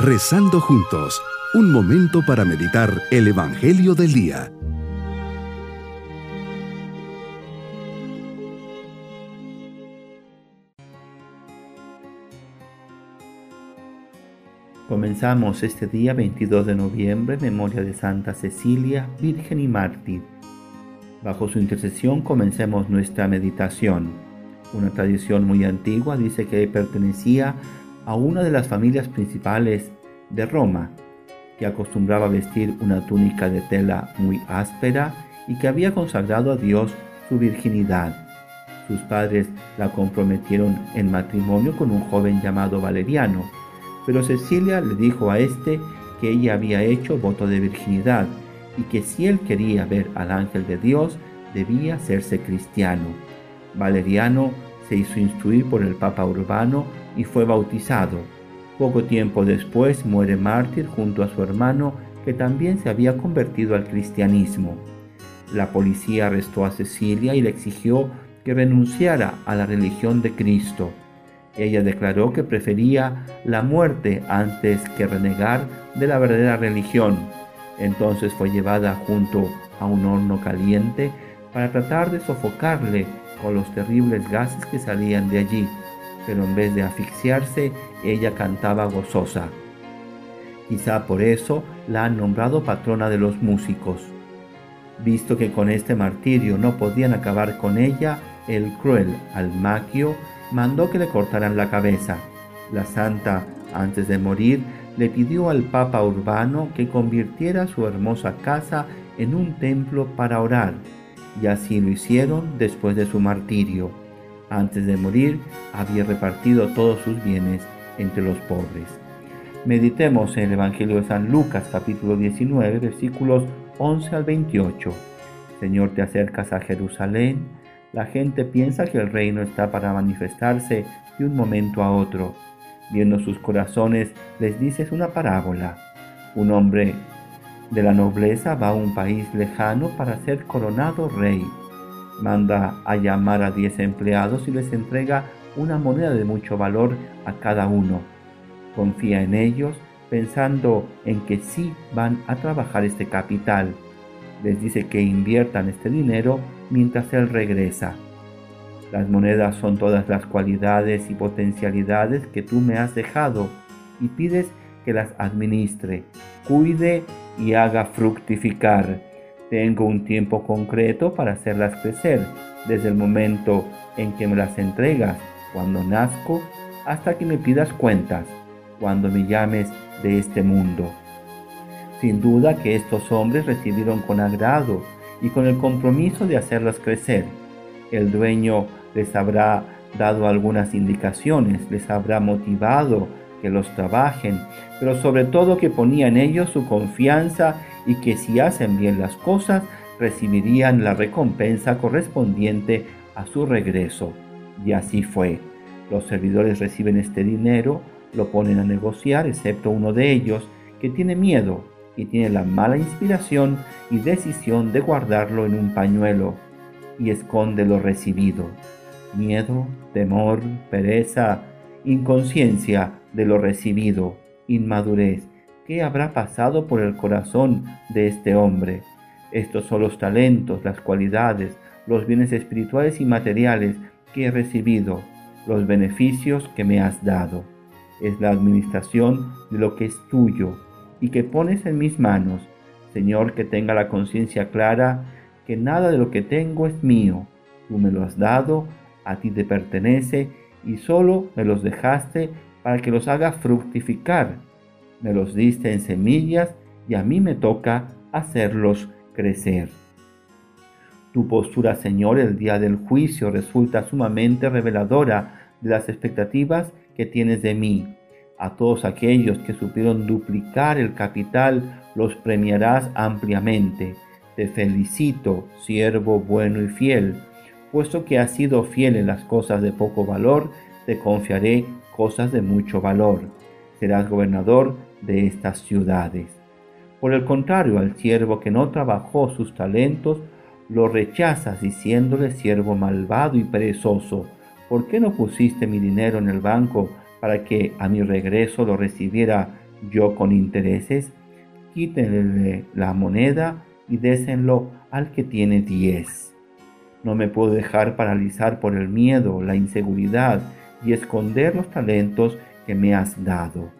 Rezando juntos, un momento para meditar el Evangelio del Día. Comenzamos este día 22 de noviembre, memoria de Santa Cecilia, Virgen y Mártir. Bajo su intercesión comencemos nuestra meditación. Una tradición muy antigua dice que pertenecía a una de las familias principales de Roma, que acostumbraba vestir una túnica de tela muy áspera y que había consagrado a Dios su virginidad. Sus padres la comprometieron en matrimonio con un joven llamado Valeriano, pero Cecilia le dijo a este que ella había hecho voto de virginidad y que si él quería ver al ángel de Dios, debía hacerse cristiano. Valeriano se hizo instruir por el Papa Urbano y fue bautizado. Poco tiempo después muere mártir junto a su hermano que también se había convertido al cristianismo. La policía arrestó a Cecilia y le exigió que renunciara a la religión de Cristo. Ella declaró que prefería la muerte antes que renegar de la verdadera religión. Entonces fue llevada junto a un horno caliente para tratar de sofocarle con los terribles gases que salían de allí, pero en vez de asfixiarse, ella cantaba gozosa. Quizá por eso la han nombrado patrona de los músicos. Visto que con este martirio no podían acabar con ella, el cruel Almaquio mandó que le cortaran la cabeza. La santa, antes de morir, le pidió al Papa Urbano que convirtiera su hermosa casa en un templo para orar, y así lo hicieron después de su martirio. Antes de morir, había repartido todos sus bienes entre los pobres. Meditemos en el Evangelio de San Lucas capítulo 19 versículos 11 al 28. Señor, te acercas a Jerusalén la gente piensa que el reino está para manifestarse de un momento a otro. Viendo sus corazones, les dices una parábola. Un hombre de la nobleza va a un país lejano para ser coronado rey. Manda a llamar a diez empleados y les entrega una moneda de mucho valor a cada uno. Confía en ellos pensando en que sí van a trabajar este capital. Les dice que inviertan este dinero mientras Él regresa. Las monedas son todas las cualidades y potencialidades que tú me has dejado y pides que las administre, cuide y haga fructificar. Tengo un tiempo concreto para hacerlas crecer, desde el momento en que me las entregas, cuando nazco, hasta que me pidas cuentas, cuando me llames de este mundo. Sin duda que estos hombres recibieron con agrado y con el compromiso de hacerlas crecer. El dueño les habrá dado algunas indicaciones, les habrá motivado que los trabajen, pero sobre todo que ponía en ellos su confianza y que si hacen bien las cosas recibirían la recompensa correspondiente a su regreso. Y así fue. Los servidores reciben este dinero, lo ponen a negociar, excepto uno de ellos, que tiene miedo y tiene la mala inspiración y decisión de guardarlo en un pañuelo y esconde lo recibido. Miedo, temor, pereza, inconsciencia de lo recibido, inmadurez. ¿Qué habrá pasado por el corazón de este hombre? Estos son los talentos, las cualidades, los bienes espirituales y materiales que he recibido, los beneficios que me has dado. Es la administración de lo que es tuyo y que pones en mis manos. Señor, que tenga la conciencia clara que nada de lo que tengo es mío. Tú me lo has dado, a ti te pertenece y solo me los dejaste para que los haga fructificar. Me los diste en semillas y a mí me toca hacerlos crecer. Tu postura, Señor, el día del juicio resulta sumamente reveladora de las expectativas que tienes de mí. A todos aquellos que supieron duplicar el capital, los premiarás ampliamente. Te felicito, siervo bueno y fiel. Puesto que has sido fiel en las cosas de poco valor, te confiaré cosas de mucho valor. Serás gobernador de estas ciudades. Por el contrario, al siervo que no trabajó sus talentos, lo rechazas diciéndole siervo malvado y perezoso. ¿Por qué no pusiste mi dinero en el banco para que a mi regreso lo recibiera yo con intereses, quítenle la moneda y désenlo al que tiene diez. No me puedo dejar paralizar por el miedo, la inseguridad y esconder los talentos que me has dado.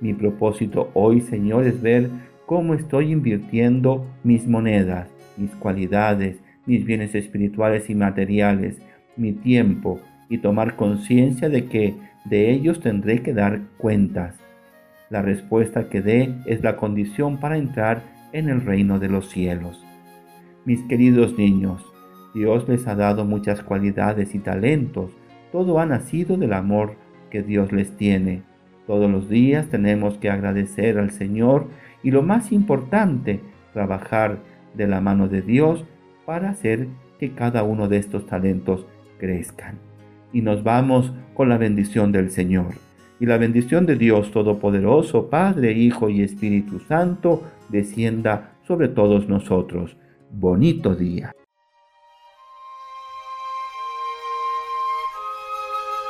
Mi propósito hoy, Señor, es ver cómo estoy invirtiendo mis monedas, mis cualidades, mis bienes espirituales y materiales, mi tiempo, y tomar conciencia de que de ellos tendré que dar cuentas. La respuesta que dé es la condición para entrar en el reino de los cielos. Mis queridos niños, Dios les ha dado muchas cualidades y talentos. Todo ha nacido del amor que Dios les tiene. Todos los días tenemos que agradecer al Señor y lo más importante, trabajar de la mano de Dios para hacer que cada uno de estos talentos crezcan. Y nos vamos con la bendición del Señor. Y la bendición de Dios Todopoderoso, Padre, Hijo y Espíritu Santo, descienda sobre todos nosotros. Bonito día.